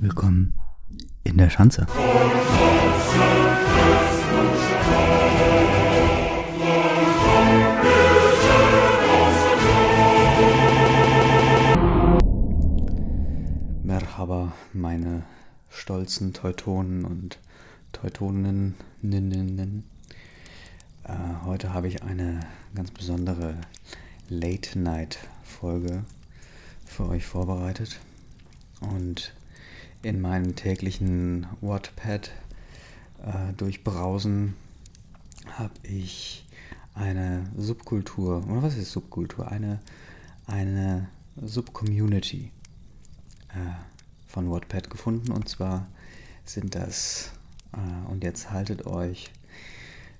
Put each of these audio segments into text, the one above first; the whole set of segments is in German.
Willkommen in der Schanze. Merhaba, meine stolzen Teutonen und Teutoninnen. Äh, heute habe ich eine ganz besondere Late-Night-Folge für euch vorbereitet. Und in meinem täglichen Wattpad äh, durchbrausen habe ich eine Subkultur, oder was ist Subkultur? Eine, eine Subcommunity äh, von Wattpad gefunden. Und zwar sind das, äh, und jetzt haltet euch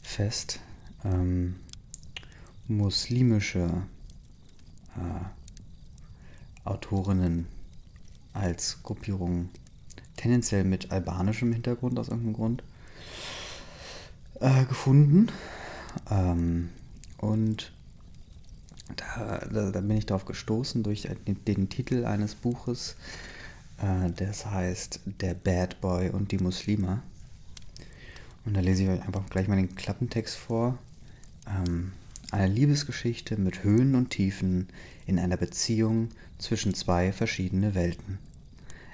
fest, ähm, muslimische äh, Autorinnen als Gruppierung, tendenziell mit albanischem Hintergrund aus irgendeinem Grund, äh, gefunden. Ähm, und da, da, da, bin ich darauf gestoßen durch den, Titel eines Buches, äh, das heißt Der Bad Boy und die Muslima. Und da lese ich euch einfach gleich mal den Klappentext vor. Ähm, eine Liebesgeschichte mit Höhen und Tiefen in einer Beziehung zwischen zwei verschiedene Welten.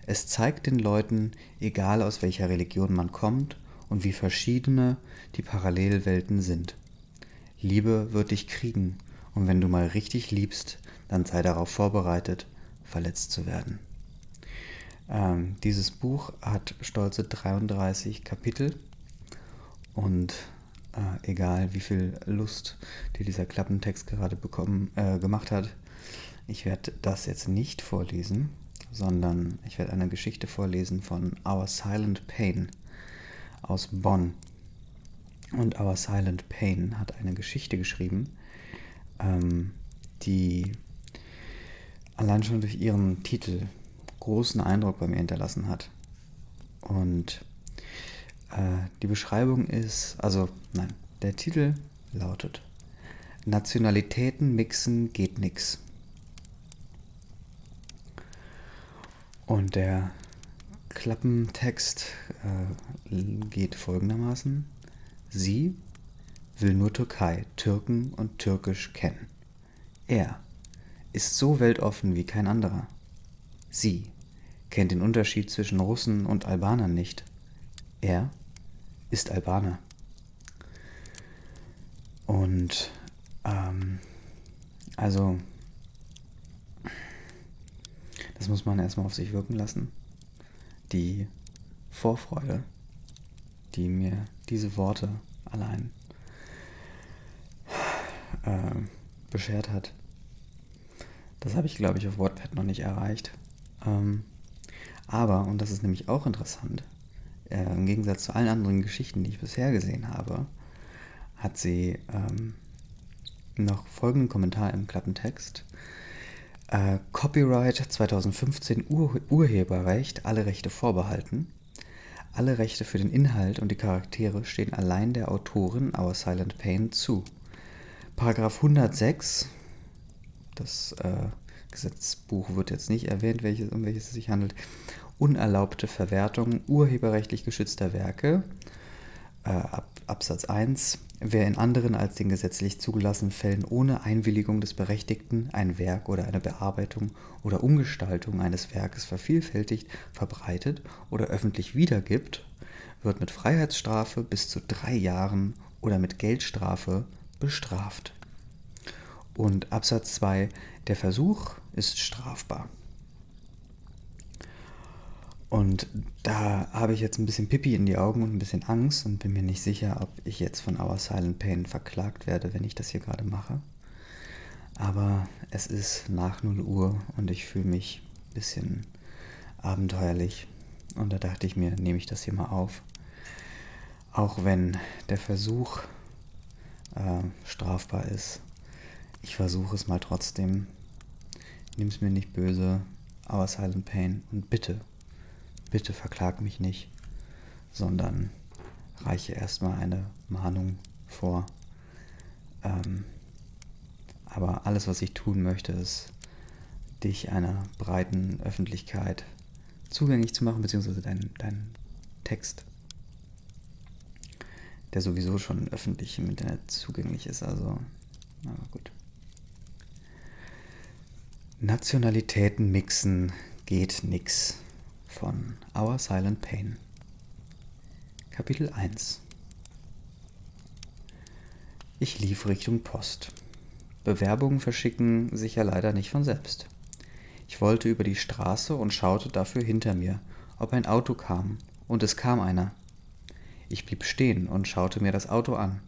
Es zeigt den Leuten, egal aus welcher Religion man kommt und wie verschiedene die Parallelwelten sind. Liebe wird dich kriegen, und wenn du mal richtig liebst, dann sei darauf vorbereitet, verletzt zu werden. Ähm, dieses Buch hat stolze 33 Kapitel und äh, egal wie viel Lust dir dieser Klappentext gerade bekommen, äh, gemacht hat, ich werde das jetzt nicht vorlesen, sondern ich werde eine Geschichte vorlesen von Our Silent Pain aus Bonn. Und Our Silent Pain hat eine Geschichte geschrieben, ähm, die allein schon durch ihren Titel großen Eindruck bei mir hinterlassen hat. Und äh, die Beschreibung ist, also nein, der Titel lautet Nationalitäten mixen geht nix. Und der Klappentext äh, geht folgendermaßen. Sie will nur Türkei, Türken und Türkisch kennen. Er ist so weltoffen wie kein anderer. Sie kennt den Unterschied zwischen Russen und Albanern nicht. Er ist Albaner. Und ähm, also das muss man erstmal auf sich wirken lassen. Die Vorfreude, die mir diese Worte allein äh, beschert hat, das habe ich, glaube ich, auf WordPad noch nicht erreicht. Ähm, aber, und das ist nämlich auch interessant, äh, im Gegensatz zu allen anderen Geschichten, die ich bisher gesehen habe, hat sie ähm, noch folgenden Kommentar im Klappentext. Äh, Copyright 2015 Ur Urheberrecht, alle Rechte vorbehalten. Alle Rechte für den Inhalt und die Charaktere stehen allein der Autorin Our Silent Pain zu. Paragraph 106, das äh, Gesetzbuch wird jetzt nicht erwähnt, welches, um welches es sich handelt, unerlaubte Verwertung urheberrechtlich geschützter Werke. Äh, Ab, Absatz 1. Wer in anderen als den gesetzlich zugelassenen Fällen ohne Einwilligung des Berechtigten ein Werk oder eine Bearbeitung oder Umgestaltung eines Werkes vervielfältigt, verbreitet oder öffentlich wiedergibt, wird mit Freiheitsstrafe bis zu drei Jahren oder mit Geldstrafe bestraft. Und Absatz 2. Der Versuch ist strafbar. Und da habe ich jetzt ein bisschen Pipi in die Augen und ein bisschen Angst und bin mir nicht sicher, ob ich jetzt von Our Silent Pain verklagt werde, wenn ich das hier gerade mache. Aber es ist nach 0 Uhr und ich fühle mich ein bisschen abenteuerlich. Und da dachte ich mir, nehme ich das hier mal auf. Auch wenn der Versuch äh, strafbar ist. Ich versuche es mal trotzdem. Nimm es mir nicht böse. Our Silent Pain. Und bitte bitte verklag mich nicht, sondern reiche erstmal eine Mahnung vor. Ähm, aber alles, was ich tun möchte, ist, dich einer breiten Öffentlichkeit zugänglich zu machen, beziehungsweise deinen dein Text, der sowieso schon öffentlich im Internet zugänglich ist. Also, aber gut. Nationalitäten mixen geht nix von Our Silent Pain. Kapitel 1 Ich lief Richtung Post. Bewerbungen verschicken sich ja leider nicht von selbst. Ich wollte über die Straße und schaute dafür hinter mir, ob ein Auto kam, und es kam einer. Ich blieb stehen und schaute mir das Auto an,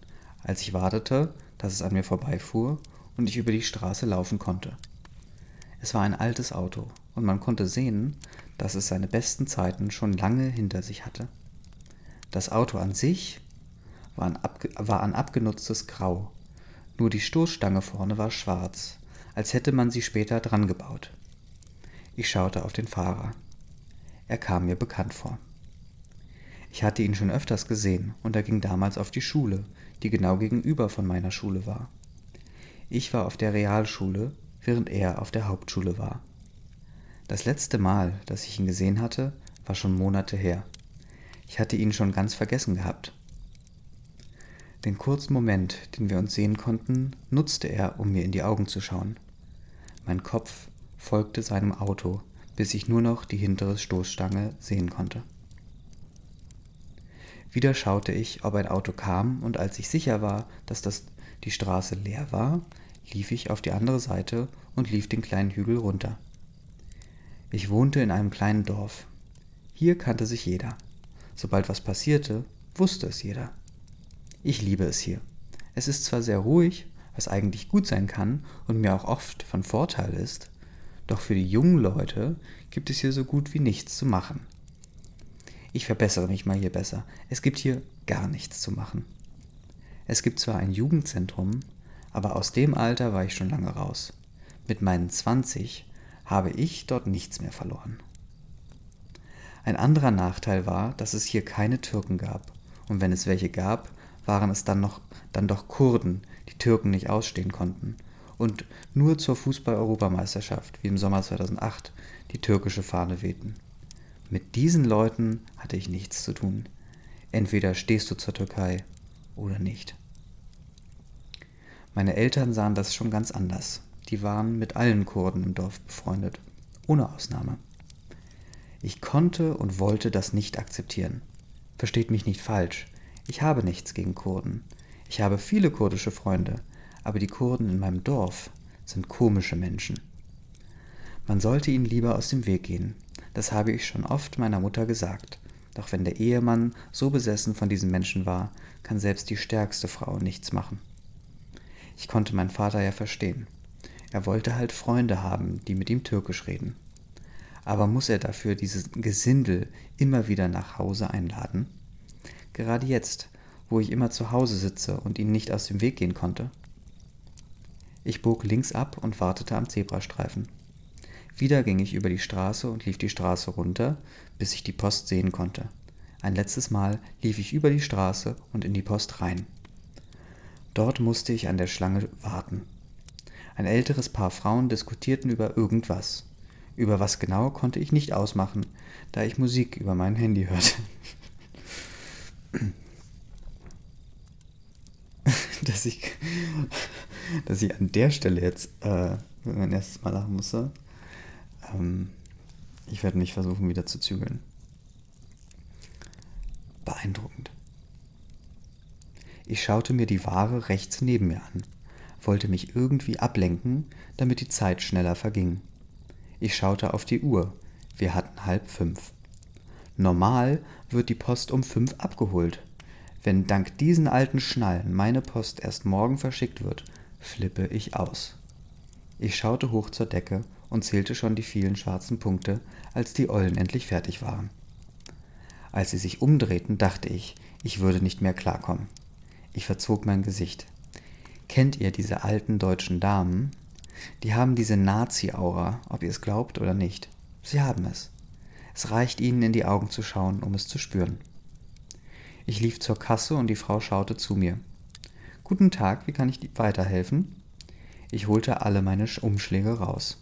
als ich wartete, dass es an mir vorbeifuhr und ich über die Straße laufen konnte. Es war ein altes Auto, und man konnte sehen, dass es seine besten Zeiten schon lange hinter sich hatte. Das Auto an sich war ein, war ein abgenutztes Grau, nur die Stoßstange vorne war schwarz, als hätte man sie später dran gebaut. Ich schaute auf den Fahrer. Er kam mir bekannt vor. Ich hatte ihn schon öfters gesehen und er ging damals auf die Schule, die genau gegenüber von meiner Schule war. Ich war auf der Realschule während er auf der Hauptschule war. Das letzte Mal, dass ich ihn gesehen hatte, war schon Monate her. Ich hatte ihn schon ganz vergessen gehabt. Den kurzen Moment, den wir uns sehen konnten, nutzte er, um mir in die Augen zu schauen. Mein Kopf folgte seinem Auto, bis ich nur noch die hintere Stoßstange sehen konnte. Wieder schaute ich, ob ein Auto kam, und als ich sicher war, dass das die Straße leer war, lief ich auf die andere Seite und lief den kleinen Hügel runter. Ich wohnte in einem kleinen Dorf. Hier kannte sich jeder. Sobald was passierte, wusste es jeder. Ich liebe es hier. Es ist zwar sehr ruhig, was eigentlich gut sein kann und mir auch oft von Vorteil ist, doch für die jungen Leute gibt es hier so gut wie nichts zu machen. Ich verbessere mich mal hier besser. Es gibt hier gar nichts zu machen. Es gibt zwar ein Jugendzentrum, aber aus dem Alter war ich schon lange raus. Mit meinen 20 habe ich dort nichts mehr verloren. Ein anderer Nachteil war, dass es hier keine Türken gab, und wenn es welche gab, waren es dann noch dann doch Kurden, die Türken nicht ausstehen konnten und nur zur Fußball-Europameisterschaft, wie im Sommer 2008, die türkische Fahne wehten. Mit diesen Leuten hatte ich nichts zu tun. Entweder stehst du zur Türkei oder nicht. Meine Eltern sahen das schon ganz anders. Die waren mit allen Kurden im Dorf befreundet, ohne Ausnahme. Ich konnte und wollte das nicht akzeptieren. Versteht mich nicht falsch, ich habe nichts gegen Kurden. Ich habe viele kurdische Freunde, aber die Kurden in meinem Dorf sind komische Menschen. Man sollte ihnen lieber aus dem Weg gehen. Das habe ich schon oft meiner Mutter gesagt. Doch wenn der Ehemann so besessen von diesen Menschen war, kann selbst die stärkste Frau nichts machen. Ich konnte meinen Vater ja verstehen. Er wollte halt Freunde haben, die mit ihm türkisch reden. Aber muss er dafür dieses Gesindel immer wieder nach Hause einladen? Gerade jetzt, wo ich immer zu Hause sitze und ihn nicht aus dem Weg gehen konnte. Ich bog links ab und wartete am Zebrastreifen. Wieder ging ich über die Straße und lief die Straße runter, bis ich die Post sehen konnte. Ein letztes Mal lief ich über die Straße und in die Post rein. Dort musste ich an der Schlange warten. Ein älteres Paar Frauen diskutierten über irgendwas. Über was genau konnte ich nicht ausmachen, da ich Musik über mein Handy hörte. dass ich, dass ich an der Stelle jetzt äh, mein erstes Mal lachen musste. Ähm, ich werde mich versuchen, wieder zu zügeln. Beeindruckend. Ich schaute mir die Ware rechts neben mir an, wollte mich irgendwie ablenken, damit die Zeit schneller verging. Ich schaute auf die Uhr. Wir hatten halb fünf. Normal wird die Post um fünf abgeholt. Wenn dank diesen alten Schnallen meine Post erst morgen verschickt wird, flippe ich aus. Ich schaute hoch zur Decke und zählte schon die vielen schwarzen Punkte, als die Ollen endlich fertig waren. Als sie sich umdrehten, dachte ich, ich würde nicht mehr klarkommen. Ich verzog mein Gesicht. Kennt ihr diese alten deutschen Damen? Die haben diese Nazi-Aura, ob ihr es glaubt oder nicht. Sie haben es. Es reicht ihnen in die Augen zu schauen, um es zu spüren. Ich lief zur Kasse und die Frau schaute zu mir. Guten Tag, wie kann ich weiterhelfen? Ich holte alle meine Umschläge raus.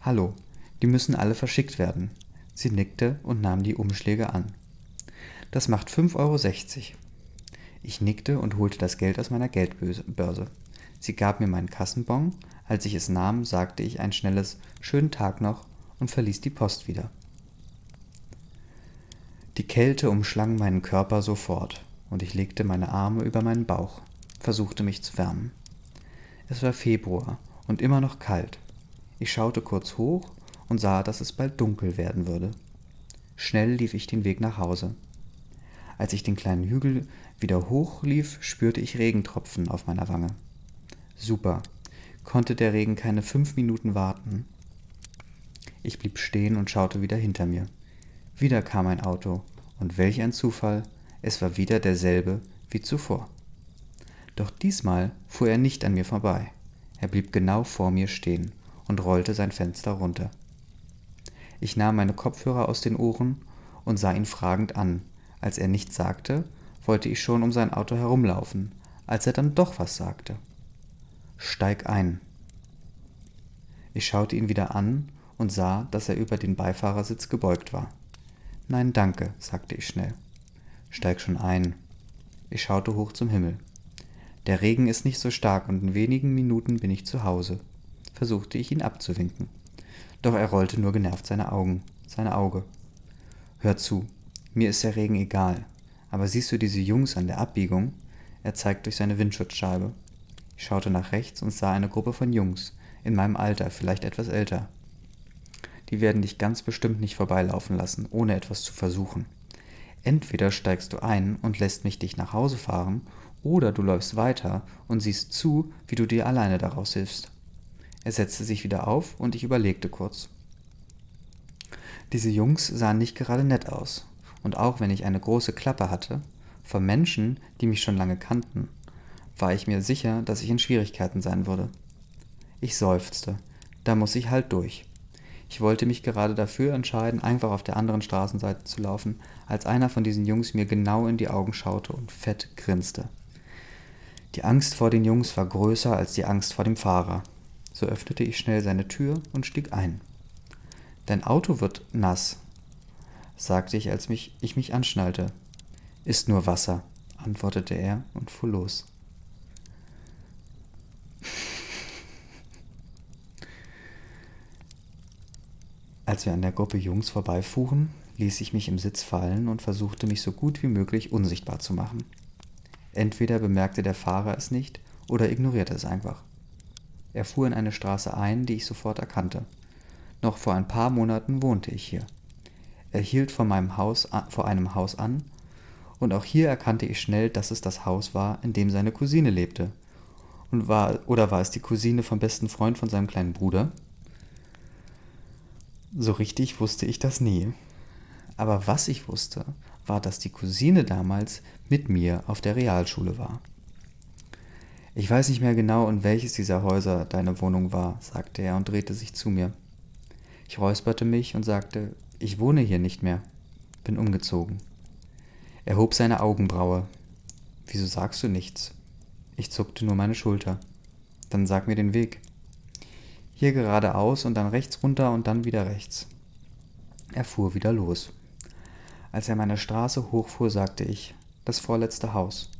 Hallo, die müssen alle verschickt werden. Sie nickte und nahm die Umschläge an. Das macht 5,60 Euro. Ich nickte und holte das Geld aus meiner Geldbörse. Sie gab mir meinen Kassenbon. Als ich es nahm, sagte ich ein schnelles Schönen Tag noch und verließ die Post wieder. Die Kälte umschlang meinen Körper sofort und ich legte meine Arme über meinen Bauch, versuchte mich zu wärmen. Es war Februar und immer noch kalt. Ich schaute kurz hoch und sah, dass es bald dunkel werden würde. Schnell lief ich den Weg nach Hause. Als ich den kleinen Hügel wieder hochlief, spürte ich Regentropfen auf meiner Wange. Super. Konnte der Regen keine fünf Minuten warten? Ich blieb stehen und schaute wieder hinter mir. Wieder kam ein Auto, und welch ein Zufall, es war wieder derselbe wie zuvor. Doch diesmal fuhr er nicht an mir vorbei. Er blieb genau vor mir stehen und rollte sein Fenster runter. Ich nahm meine Kopfhörer aus den Ohren und sah ihn fragend an. Als er nichts sagte, wollte ich schon um sein Auto herumlaufen, als er dann doch was sagte. Steig ein. Ich schaute ihn wieder an und sah, dass er über den Beifahrersitz gebeugt war. Nein, danke, sagte ich schnell. Steig schon ein. Ich schaute hoch zum Himmel. Der Regen ist nicht so stark und in wenigen Minuten bin ich zu Hause, versuchte ich ihn abzuwinken. Doch er rollte nur genervt seine Augen, seine Auge. Hör zu, mir ist der Regen egal, aber siehst du diese Jungs an der Abbiegung? Er zeigt durch seine Windschutzscheibe. Ich schaute nach rechts und sah eine Gruppe von Jungs, in meinem Alter, vielleicht etwas älter. Die werden dich ganz bestimmt nicht vorbeilaufen lassen, ohne etwas zu versuchen. Entweder steigst du ein und lässt mich dich nach Hause fahren, oder du läufst weiter und siehst zu, wie du dir alleine daraus hilfst. Er setzte sich wieder auf und ich überlegte kurz. Diese Jungs sahen nicht gerade nett aus, und auch wenn ich eine große Klappe hatte, von Menschen, die mich schon lange kannten, war ich mir sicher, dass ich in Schwierigkeiten sein würde. Ich seufzte, da muss ich halt durch. Ich wollte mich gerade dafür entscheiden, einfach auf der anderen Straßenseite zu laufen, als einer von diesen Jungs mir genau in die Augen schaute und fett grinste. Die Angst vor den Jungs war größer als die Angst vor dem Fahrer. So öffnete ich schnell seine Tür und stieg ein. Dein Auto wird nass, sagte ich, als mich, ich mich anschnallte. Ist nur Wasser, antwortete er und fuhr los. Als wir an der Gruppe Jungs vorbeifuhren, ließ ich mich im Sitz fallen und versuchte mich so gut wie möglich unsichtbar zu machen. Entweder bemerkte der Fahrer es nicht oder ignorierte es einfach. Er fuhr in eine Straße ein, die ich sofort erkannte. Noch vor ein paar Monaten wohnte ich hier. Er hielt vor, meinem Haus, vor einem Haus an, und auch hier erkannte ich schnell, dass es das Haus war, in dem seine Cousine lebte. Und war, oder war es die Cousine vom besten Freund von seinem kleinen Bruder? So richtig wusste ich das nie. Aber was ich wusste, war, dass die Cousine damals mit mir auf der Realschule war. Ich weiß nicht mehr genau, in welches dieser Häuser deine Wohnung war, sagte er und drehte sich zu mir. Ich räusperte mich und sagte, ich wohne hier nicht mehr, bin umgezogen. Er hob seine Augenbraue. Wieso sagst du nichts? Ich zuckte nur meine Schulter. Dann sag mir den Weg. Hier geradeaus und dann rechts runter und dann wieder rechts. Er fuhr wieder los. Als er meine Straße hochfuhr, sagte ich, das vorletzte Haus.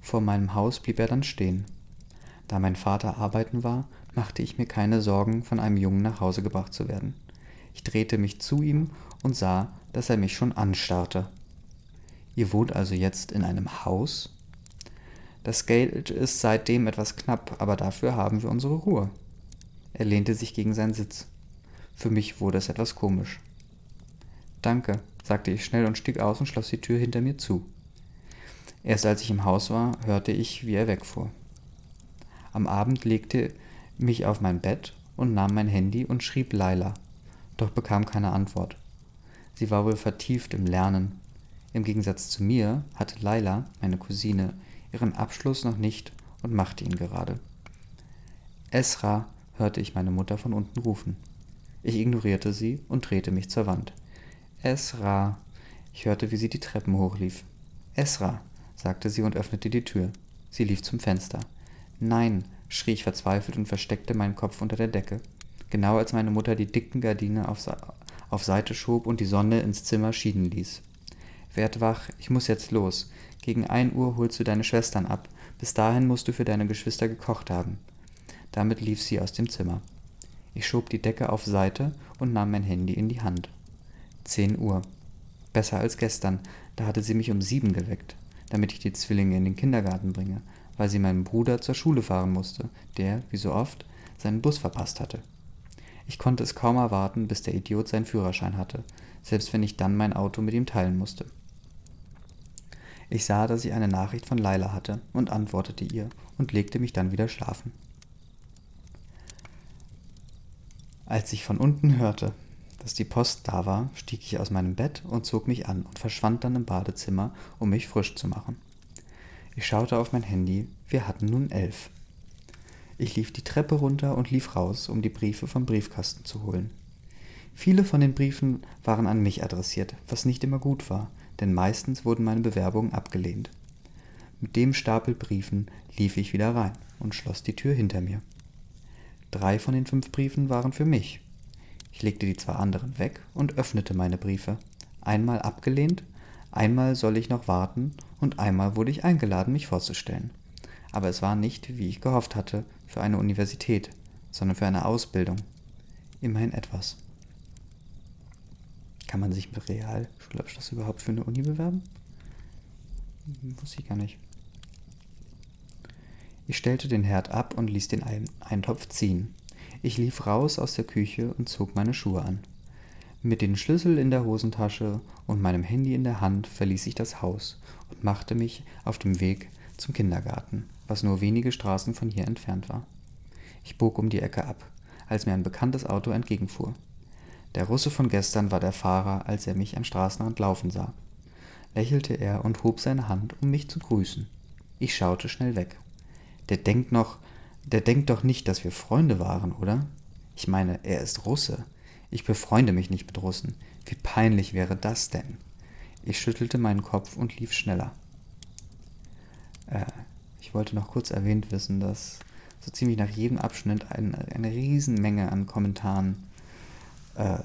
Vor meinem Haus blieb er dann stehen. Da mein Vater arbeiten war, machte ich mir keine Sorgen, von einem Jungen nach Hause gebracht zu werden. Ich drehte mich zu ihm und sah, dass er mich schon anstarrte. Ihr wohnt also jetzt in einem Haus? Das Geld ist seitdem etwas knapp, aber dafür haben wir unsere Ruhe. Er lehnte sich gegen seinen Sitz. Für mich wurde es etwas komisch. Danke, sagte ich schnell und stieg aus und schloss die Tür hinter mir zu. Erst als ich im Haus war, hörte ich, wie er wegfuhr. Am Abend legte mich auf mein Bett und nahm mein Handy und schrieb Laila, doch bekam keine Antwort. Sie war wohl vertieft im Lernen. Im Gegensatz zu mir hatte Laila, meine Cousine, ihren Abschluss noch nicht und machte ihn gerade. Esra, hörte ich meine Mutter von unten rufen. Ich ignorierte sie und drehte mich zur Wand. Esra. Ich hörte, wie sie die Treppen hochlief. Esra, sagte sie und öffnete die Tür. Sie lief zum Fenster. Nein, schrie ich verzweifelt und versteckte meinen Kopf unter der Decke. Genau als meine Mutter die dicken Gardinen auf Seite schob und die Sonne ins Zimmer schieden ließ. Werd wach, ich muss jetzt los. Gegen ein Uhr holst du deine Schwestern ab. Bis dahin musst du für deine Geschwister gekocht haben. Damit lief sie aus dem Zimmer. Ich schob die Decke auf Seite und nahm mein Handy in die Hand. Zehn Uhr. Besser als gestern, da hatte sie mich um sieben geweckt, damit ich die Zwillinge in den Kindergarten bringe, weil sie meinen Bruder zur Schule fahren musste, der, wie so oft, seinen Bus verpasst hatte. Ich konnte es kaum erwarten, bis der Idiot seinen Führerschein hatte, selbst wenn ich dann mein Auto mit ihm teilen musste. Ich sah, dass ich eine Nachricht von Laila hatte und antwortete ihr und legte mich dann wieder schlafen. Als ich von unten hörte, dass die Post da war, stieg ich aus meinem Bett und zog mich an und verschwand dann im Badezimmer, um mich frisch zu machen. Ich schaute auf mein Handy, wir hatten nun elf. Ich lief die Treppe runter und lief raus, um die Briefe vom Briefkasten zu holen. Viele von den Briefen waren an mich adressiert, was nicht immer gut war, denn meistens wurden meine Bewerbungen abgelehnt. Mit dem Stapel Briefen lief ich wieder rein und schloss die Tür hinter mir. Drei von den fünf Briefen waren für mich. Ich legte die zwei anderen weg und öffnete meine Briefe. Einmal abgelehnt, einmal soll ich noch warten und einmal wurde ich eingeladen, mich vorzustellen. Aber es war nicht, wie ich gehofft hatte, für eine Universität, sondern für eine Ausbildung. Immerhin etwas. Kann man sich mit Realschulabschluss überhaupt für eine Uni bewerben? Wusste ich gar nicht. Ich stellte den Herd ab und ließ den Eintopf ziehen. Ich lief raus aus der Küche und zog meine Schuhe an. Mit den Schlüssel in der Hosentasche und meinem Handy in der Hand verließ ich das Haus und machte mich auf dem Weg zum Kindergarten, was nur wenige Straßen von hier entfernt war. Ich bog um die Ecke ab, als mir ein bekanntes Auto entgegenfuhr. Der Russe von gestern war der Fahrer, als er mich am Straßenrand laufen sah. Lächelte er und hob seine Hand, um mich zu grüßen. Ich schaute schnell weg. Der denkt noch, der denkt doch nicht, dass wir Freunde waren, oder? Ich meine, er ist Russe. Ich befreunde mich nicht mit Russen. Wie peinlich wäre das denn? Ich schüttelte meinen Kopf und lief schneller. Äh, ich wollte noch kurz erwähnt wissen, dass so ziemlich nach jedem Abschnitt ein, eine Riesenmenge an Kommentaren äh,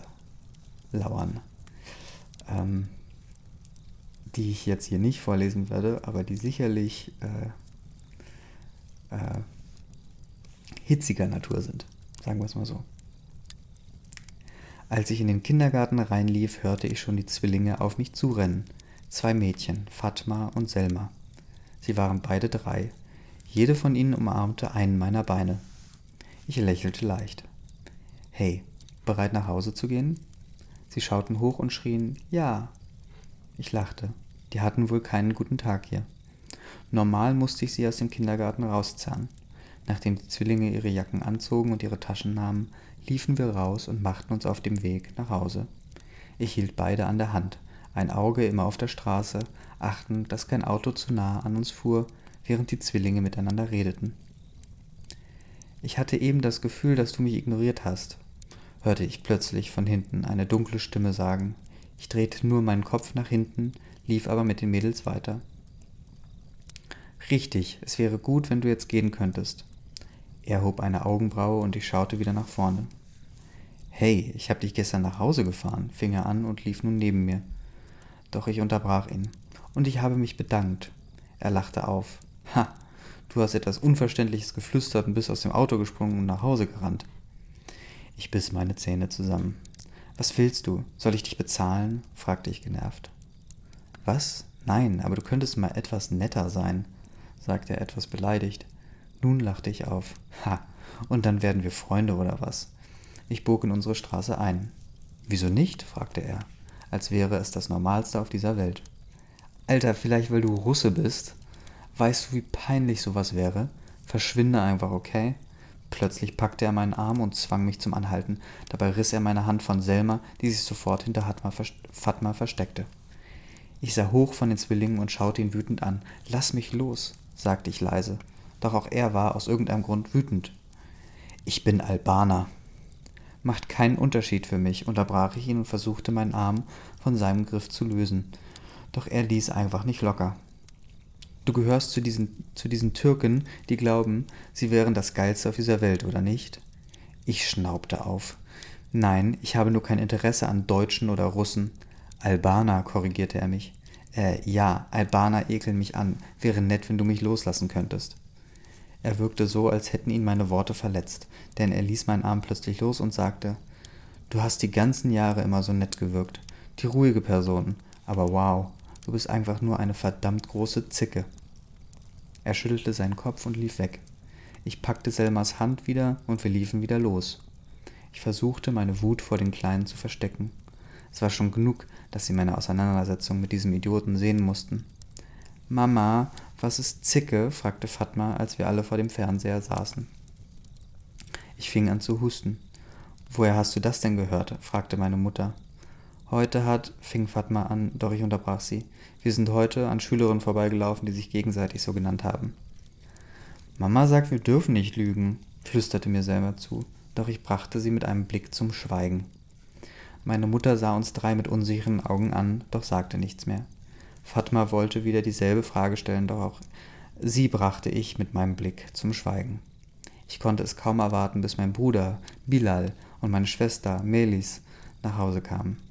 lauern. Ähm, die ich jetzt hier nicht vorlesen werde, aber die sicherlich äh, äh, hitziger Natur sind. Sagen wir es mal so. Als ich in den Kindergarten reinlief, hörte ich schon die Zwillinge auf mich zurennen. Zwei Mädchen, Fatma und Selma. Sie waren beide drei. Jede von ihnen umarmte einen meiner Beine. Ich lächelte leicht. Hey, bereit nach Hause zu gehen? Sie schauten hoch und schrien Ja. Ich lachte. Die hatten wohl keinen guten Tag hier. Normal musste ich sie aus dem Kindergarten rauszerren. Nachdem die Zwillinge ihre Jacken anzogen und ihre Taschen nahmen, liefen wir raus und machten uns auf dem Weg nach Hause. Ich hielt beide an der Hand, ein Auge immer auf der Straße, achtend, dass kein Auto zu nah an uns fuhr, während die Zwillinge miteinander redeten. Ich hatte eben das Gefühl, dass du mich ignoriert hast, hörte ich plötzlich von hinten eine dunkle Stimme sagen. Ich drehte nur meinen Kopf nach hinten, lief aber mit den Mädels weiter. Richtig, es wäre gut, wenn du jetzt gehen könntest. Er hob eine Augenbraue und ich schaute wieder nach vorne. Hey, ich habe dich gestern nach Hause gefahren, fing er an und lief nun neben mir. Doch ich unterbrach ihn. Und ich habe mich bedankt. Er lachte auf. Ha, du hast etwas Unverständliches geflüstert und bist aus dem Auto gesprungen und nach Hause gerannt. Ich biss meine Zähne zusammen. Was willst du? Soll ich dich bezahlen? fragte ich genervt. Was? Nein, aber du könntest mal etwas netter sein, sagte er etwas beleidigt. Nun lachte ich auf. Ha, und dann werden wir Freunde oder was? Ich bog in unsere Straße ein. Wieso nicht? fragte er, als wäre es das Normalste auf dieser Welt. Alter, vielleicht weil du Russe bist? Weißt du, wie peinlich sowas wäre? Verschwinde einfach, okay? Plötzlich packte er meinen Arm und zwang mich zum Anhalten. Dabei riss er meine Hand von Selma, die sich sofort hinter Fatma versteckte. Ich sah hoch von den Zwillingen und schaute ihn wütend an. Lass mich los, sagte ich leise doch auch er war aus irgendeinem Grund wütend. Ich bin Albaner. Macht keinen Unterschied für mich, unterbrach ich ihn und versuchte meinen Arm von seinem Griff zu lösen. Doch er ließ einfach nicht locker. Du gehörst zu diesen, zu diesen Türken, die glauben, sie wären das Geilste auf dieser Welt, oder nicht? Ich schnaubte auf. Nein, ich habe nur kein Interesse an Deutschen oder Russen. Albaner, korrigierte er mich. Äh, ja, Albaner ekeln mich an. Wäre nett, wenn du mich loslassen könntest. Er wirkte so, als hätten ihn meine Worte verletzt, denn er ließ meinen Arm plötzlich los und sagte, Du hast die ganzen Jahre immer so nett gewirkt. Die ruhige Person. Aber wow, du bist einfach nur eine verdammt große Zicke. Er schüttelte seinen Kopf und lief weg. Ich packte Selmas Hand wieder und wir liefen wieder los. Ich versuchte, meine Wut vor den Kleinen zu verstecken. Es war schon genug, dass sie meine Auseinandersetzung mit diesem Idioten sehen mussten. Mama, was ist Zicke? fragte Fatma, als wir alle vor dem Fernseher saßen. Ich fing an zu husten. Woher hast du das denn gehört? fragte meine Mutter. Heute hat, fing Fatma an, doch ich unterbrach sie. Wir sind heute an Schülerinnen vorbeigelaufen, die sich gegenseitig so genannt haben. Mama sagt, wir dürfen nicht lügen, flüsterte mir selber zu, doch ich brachte sie mit einem Blick zum Schweigen. Meine Mutter sah uns drei mit unsicheren Augen an, doch sagte nichts mehr. Fatma wollte wieder dieselbe Frage stellen, doch auch sie brachte ich mit meinem Blick zum Schweigen. Ich konnte es kaum erwarten, bis mein Bruder Bilal und meine Schwester Melis nach Hause kamen.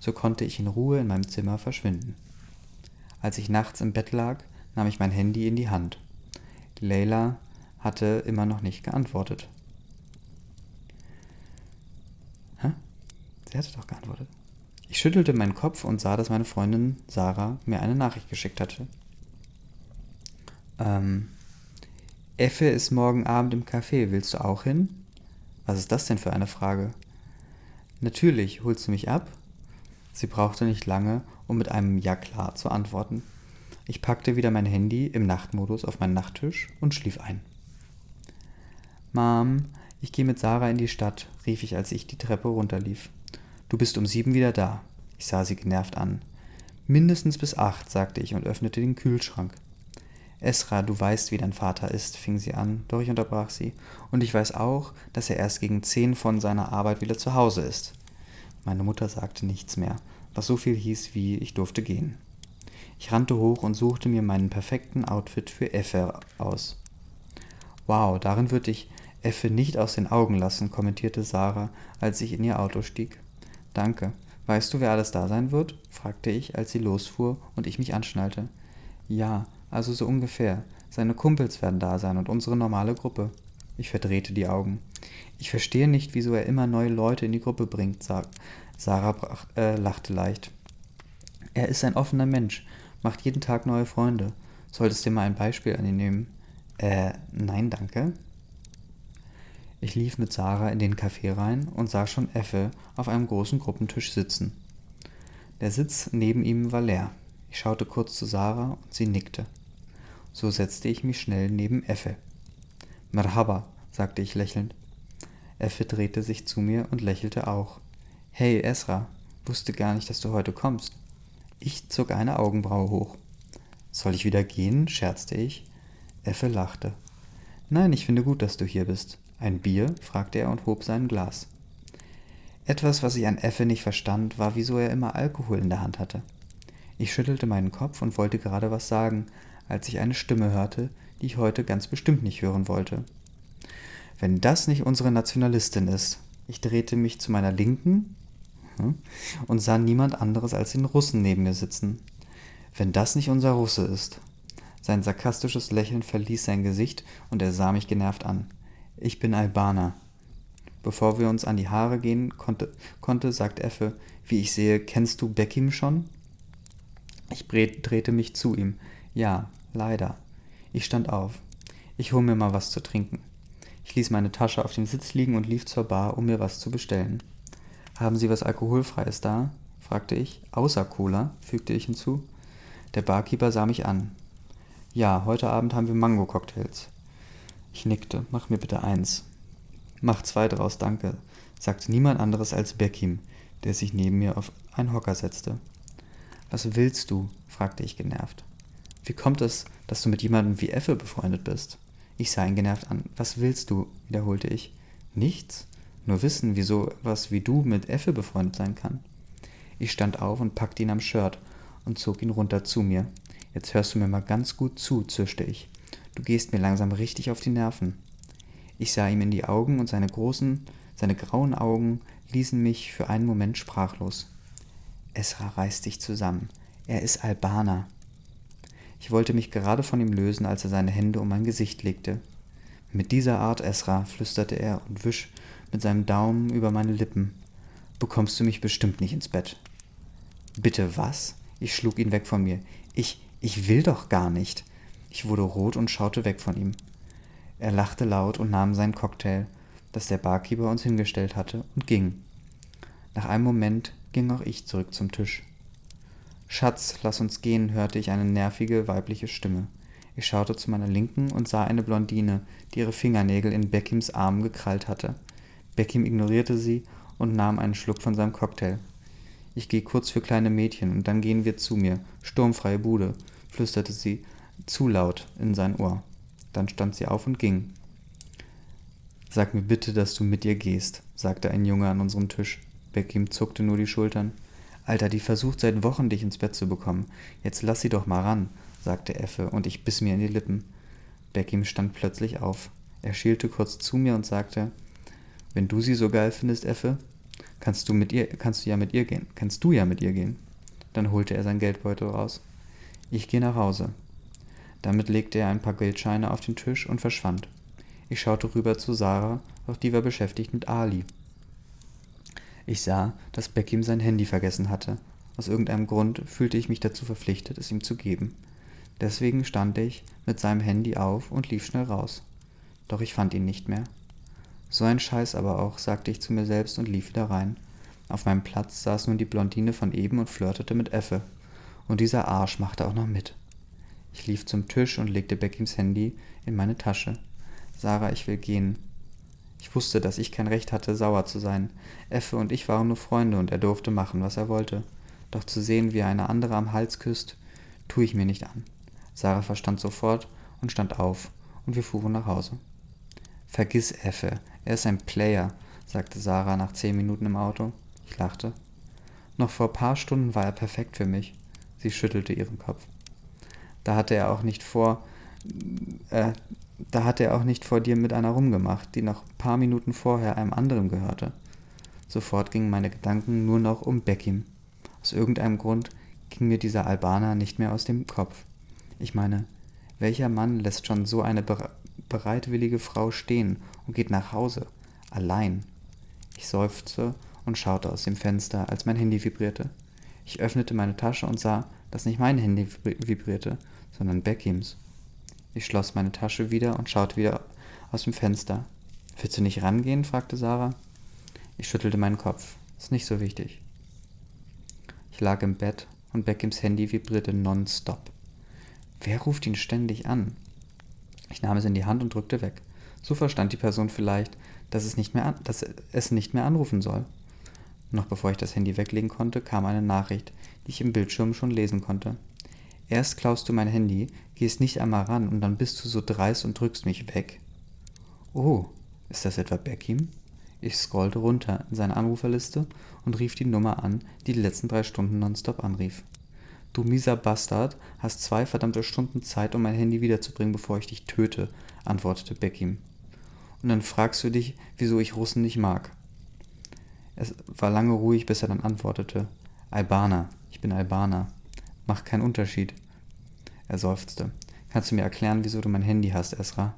So konnte ich in Ruhe in meinem Zimmer verschwinden. Als ich nachts im Bett lag, nahm ich mein Handy in die Hand. Leila hatte immer noch nicht geantwortet. Hä? Sie hatte doch geantwortet. Ich schüttelte meinen Kopf und sah, dass meine Freundin Sarah mir eine Nachricht geschickt hatte. Ähm, Effe ist morgen Abend im Café. Willst du auch hin? Was ist das denn für eine Frage? Natürlich, holst du mich ab? Sie brauchte nicht lange, um mit einem Ja klar zu antworten. Ich packte wieder mein Handy im Nachtmodus auf meinen Nachttisch und schlief ein. Mom, ich gehe mit Sarah in die Stadt, rief ich, als ich die Treppe runterlief. Du bist um sieben wieder da. Ich sah sie genervt an. Mindestens bis acht, sagte ich und öffnete den Kühlschrank. Esra, du weißt, wie dein Vater ist, fing sie an, doch ich unterbrach sie. Und ich weiß auch, dass er erst gegen zehn von seiner Arbeit wieder zu Hause ist. Meine Mutter sagte nichts mehr, was so viel hieß wie ich durfte gehen. Ich rannte hoch und suchte mir meinen perfekten Outfit für Effe aus. Wow, darin würde ich Effe nicht aus den Augen lassen, kommentierte Sarah, als ich in ihr Auto stieg. Danke. Weißt du, wer alles da sein wird? fragte ich, als sie losfuhr und ich mich anschnallte. Ja, also so ungefähr. Seine Kumpels werden da sein und unsere normale Gruppe. Ich verdrehte die Augen. Ich verstehe nicht, wieso er immer neue Leute in die Gruppe bringt, sagt. Sarah brach, äh, lachte leicht. Er ist ein offener Mensch, macht jeden Tag neue Freunde. Solltest dir mal ein Beispiel an ihn nehmen. Äh, nein, danke. Ich lief mit Sarah in den Café rein und sah schon Effe auf einem großen Gruppentisch sitzen. Der Sitz neben ihm war leer. Ich schaute kurz zu Sarah und sie nickte. So setzte ich mich schnell neben Effe. Merhaba, sagte ich lächelnd. Effe drehte sich zu mir und lächelte auch. Hey, Esra, wusste gar nicht, dass du heute kommst. Ich zog eine Augenbraue hoch. Soll ich wieder gehen? scherzte ich. Effe lachte. Nein, ich finde gut, dass du hier bist. Ein Bier? fragte er und hob sein Glas. Etwas, was ich an Effe nicht verstand, war, wieso er immer Alkohol in der Hand hatte. Ich schüttelte meinen Kopf und wollte gerade was sagen, als ich eine Stimme hörte, die ich heute ganz bestimmt nicht hören wollte. Wenn das nicht unsere Nationalistin ist. Ich drehte mich zu meiner Linken hm, und sah niemand anderes als den Russen neben mir sitzen. Wenn das nicht unser Russe ist. Sein sarkastisches Lächeln verließ sein Gesicht und er sah mich genervt an. Ich bin Albaner. Bevor wir uns an die Haare gehen konnte, konnte sagt Effe, wie ich sehe, kennst du Beckim schon? Ich drehte mich zu ihm. Ja, leider. Ich stand auf. Ich hol mir mal was zu trinken. Ich ließ meine Tasche auf dem Sitz liegen und lief zur Bar, um mir was zu bestellen. Haben Sie was Alkoholfreies da? fragte ich. Außer Cola, fügte ich hinzu. Der Barkeeper sah mich an. Ja, heute Abend haben wir Mango-Cocktails. Ich nickte. Mach mir bitte eins. Mach zwei draus, danke, sagte niemand anderes als Beckim, der sich neben mir auf einen Hocker setzte. Was willst du? fragte ich genervt. Wie kommt es, dass du mit jemandem wie Effe befreundet bist? Ich sah ihn genervt an. Was willst du? wiederholte ich. Nichts. Nur wissen, wieso was wie du mit Effe befreundet sein kann. Ich stand auf und packte ihn am Shirt und zog ihn runter zu mir. Jetzt hörst du mir mal ganz gut zu, zischte ich. Du gehst mir langsam richtig auf die Nerven. Ich sah ihm in die Augen und seine großen, seine grauen Augen ließen mich für einen Moment sprachlos. Esra reißt dich zusammen. Er ist Albaner. Ich wollte mich gerade von ihm lösen, als er seine Hände um mein Gesicht legte. Mit dieser Art, Esra, flüsterte er und wisch mit seinem Daumen über meine Lippen. Bekommst du mich bestimmt nicht ins Bett. Bitte was? Ich schlug ihn weg von mir. Ich, ich will doch gar nicht. Ich wurde rot und schaute weg von ihm. Er lachte laut und nahm seinen Cocktail, das der Barkeeper uns hingestellt hatte, und ging. Nach einem Moment ging auch ich zurück zum Tisch. Schatz, lass uns gehen, hörte ich eine nervige weibliche Stimme. Ich schaute zu meiner Linken und sah eine Blondine, die ihre Fingernägel in Beckims Arm gekrallt hatte. Beckim ignorierte sie und nahm einen Schluck von seinem Cocktail. Ich gehe kurz für kleine Mädchen und dann gehen wir zu mir. Sturmfreie Bude, flüsterte sie zu laut in sein Ohr. Dann stand sie auf und ging. Sag mir bitte, dass du mit ihr gehst, sagte ein Junge an unserem Tisch. Beckim zuckte nur die Schultern. Alter, die versucht seit Wochen, dich ins Bett zu bekommen. Jetzt lass sie doch mal ran, sagte Effe, und ich biss mir in die Lippen. Beckim stand plötzlich auf. Er schielte kurz zu mir und sagte, wenn du sie so geil findest, Effe, kannst du mit ihr, kannst du ja mit ihr gehen. Kannst du ja mit ihr gehen. Dann holte er sein Geldbeutel raus. Ich gehe nach Hause. Damit legte er ein paar Geldscheine auf den Tisch und verschwand. Ich schaute rüber zu Sarah, doch die war beschäftigt mit Ali. Ich sah, dass Beckim sein Handy vergessen hatte. Aus irgendeinem Grund fühlte ich mich dazu verpflichtet, es ihm zu geben. Deswegen stand ich mit seinem Handy auf und lief schnell raus. Doch ich fand ihn nicht mehr. So ein Scheiß aber auch, sagte ich zu mir selbst und lief wieder rein. Auf meinem Platz saß nun die Blondine von eben und flirtete mit Effe. Und dieser Arsch machte auch noch mit. Ich lief zum Tisch und legte Beckims Handy in meine Tasche. Sarah, ich will gehen. Ich wusste, dass ich kein Recht hatte, sauer zu sein. Effe und ich waren nur Freunde und er durfte machen, was er wollte. Doch zu sehen, wie er eine andere am Hals küsst, tue ich mir nicht an. Sarah verstand sofort und stand auf, und wir fuhren nach Hause. Vergiss Effe, er ist ein Player, sagte Sarah nach zehn Minuten im Auto. Ich lachte. Noch vor paar Stunden war er perfekt für mich. Sie schüttelte ihren Kopf. Da hatte er auch nicht vor, äh, da hatte er auch nicht vor dir mit einer rumgemacht, die noch paar Minuten vorher einem anderen gehörte. Sofort gingen meine Gedanken nur noch um Beckim. Aus irgendeinem Grund ging mir dieser Albaner nicht mehr aus dem Kopf. Ich meine, welcher Mann lässt schon so eine bereitwillige Frau stehen und geht nach Hause, allein? Ich seufzte und schaute aus dem Fenster, als mein Handy vibrierte. Ich öffnete meine Tasche und sah, dass nicht mein Handy vibrierte, sondern Beckims. Ich schloss meine Tasche wieder und schaute wieder aus dem Fenster. Willst du nicht rangehen? fragte Sarah. Ich schüttelte meinen Kopf. Ist nicht so wichtig. Ich lag im Bett und Beckims Handy vibrierte nonstop. Wer ruft ihn ständig an? Ich nahm es in die Hand und drückte weg. So verstand die Person vielleicht, dass es nicht mehr, an, dass es nicht mehr anrufen soll. Noch bevor ich das Handy weglegen konnte, kam eine Nachricht, die ich im Bildschirm schon lesen konnte. Erst klaust du mein Handy, gehst nicht einmal ran und dann bist du so dreist und drückst mich weg. Oh, ist das etwa Beckim? Ich scrollte runter in seine Anruferliste und rief die Nummer an, die die letzten drei Stunden nonstop anrief. Du mieser Bastard, hast zwei verdammte Stunden Zeit, um mein Handy wiederzubringen, bevor ich dich töte, antwortete Beckim. Und dann fragst du dich, wieso ich Russen nicht mag. Es war lange ruhig, bis er dann antwortete. Albaner, ich bin Albaner. Macht keinen Unterschied. Er seufzte. Kannst du mir erklären, wieso du mein Handy hast, Esra?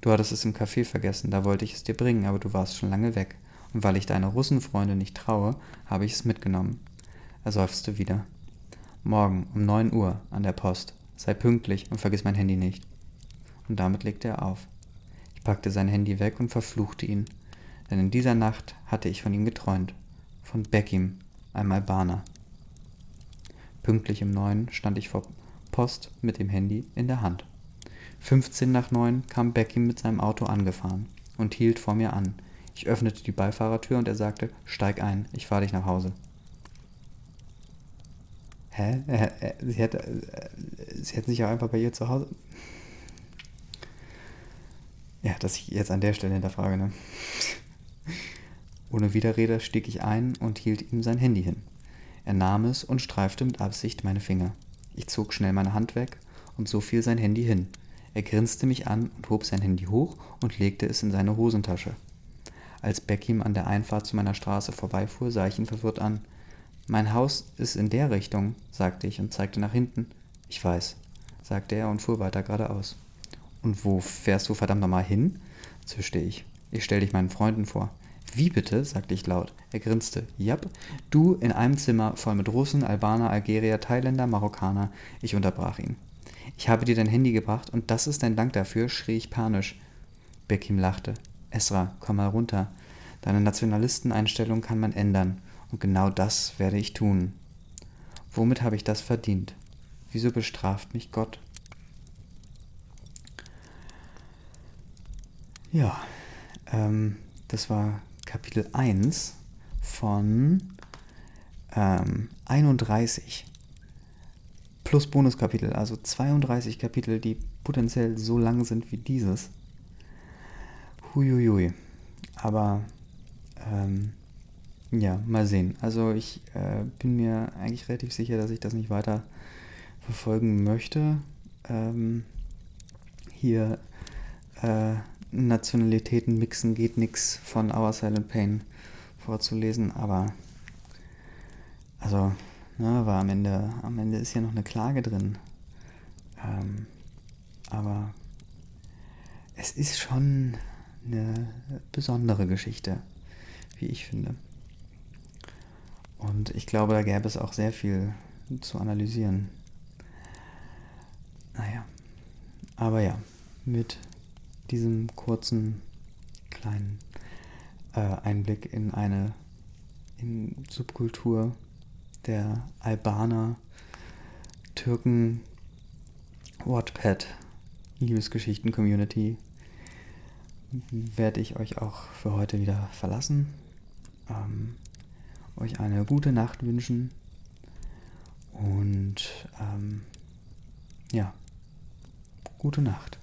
Du hattest es im Café vergessen, da wollte ich es dir bringen, aber du warst schon lange weg. Und weil ich deine Russenfreunde nicht traue, habe ich es mitgenommen. Er seufzte wieder. Morgen um neun Uhr an der Post. Sei pünktlich und vergiss mein Handy nicht. Und damit legte er auf. Ich packte sein Handy weg und verfluchte ihn, denn in dieser Nacht hatte ich von ihm geträumt. Von Beckim, einem Albaner. Pünktlich um neun stand ich vor Post mit dem Handy in der Hand. 15 nach neun kam Becky mit seinem Auto angefahren und hielt vor mir an. Ich öffnete die Beifahrertür und er sagte, steig ein, ich fahre dich nach Hause. Hä? Äh, äh, sie, hätte, äh, sie hätten sich auch einfach bei ihr zu Hause. Ja, dass ich jetzt an der Stelle hinterfrage, ne? Ohne Widerrede stieg ich ein und hielt ihm sein Handy hin. Er nahm es und streifte mit Absicht meine Finger. Ich zog schnell meine Hand weg und so fiel sein Handy hin. Er grinste mich an und hob sein Handy hoch und legte es in seine Hosentasche. Als Beckim an der Einfahrt zu meiner Straße vorbeifuhr, sah ich ihn verwirrt an. Mein Haus ist in der Richtung, sagte ich und zeigte nach hinten. Ich weiß, sagte er und fuhr weiter geradeaus. Und wo fährst du verdammt nochmal hin? zischte ich. Ich stell dich meinen Freunden vor. Wie bitte? sagte ich laut. Er grinste. Jap, du in einem Zimmer voll mit Russen, Albaner, Algerier, Thailänder, Marokkaner. Ich unterbrach ihn. Ich habe dir dein Handy gebracht und das ist dein Dank dafür, schrie ich panisch. Bekim lachte. Esra, komm mal runter. Deine Nationalisteneinstellung kann man ändern. Und genau das werde ich tun. Womit habe ich das verdient? Wieso bestraft mich Gott? Ja, ähm, das war Kapitel 1 von ähm, 31 plus Bonuskapitel, also 32 Kapitel, die potenziell so lang sind wie dieses. Huiuiui. Aber ähm, ja, mal sehen. Also ich äh, bin mir eigentlich relativ sicher, dass ich das nicht weiter verfolgen möchte. Ähm, hier äh, Nationalitäten mixen geht nichts von Our Silent Pain vorzulesen, aber also, ne, war am Ende, am Ende ist ja noch eine Klage drin. Ähm, aber es ist schon eine besondere Geschichte, wie ich finde. Und ich glaube, da gäbe es auch sehr viel zu analysieren. Naja, aber ja, mit diesem kurzen kleinen äh, Einblick in eine in Subkultur der Albaner, Türken, Wattpad, Liebesgeschichten-Community werde ich euch auch für heute wieder verlassen. Ähm, euch eine gute Nacht wünschen und ähm, ja, gute Nacht.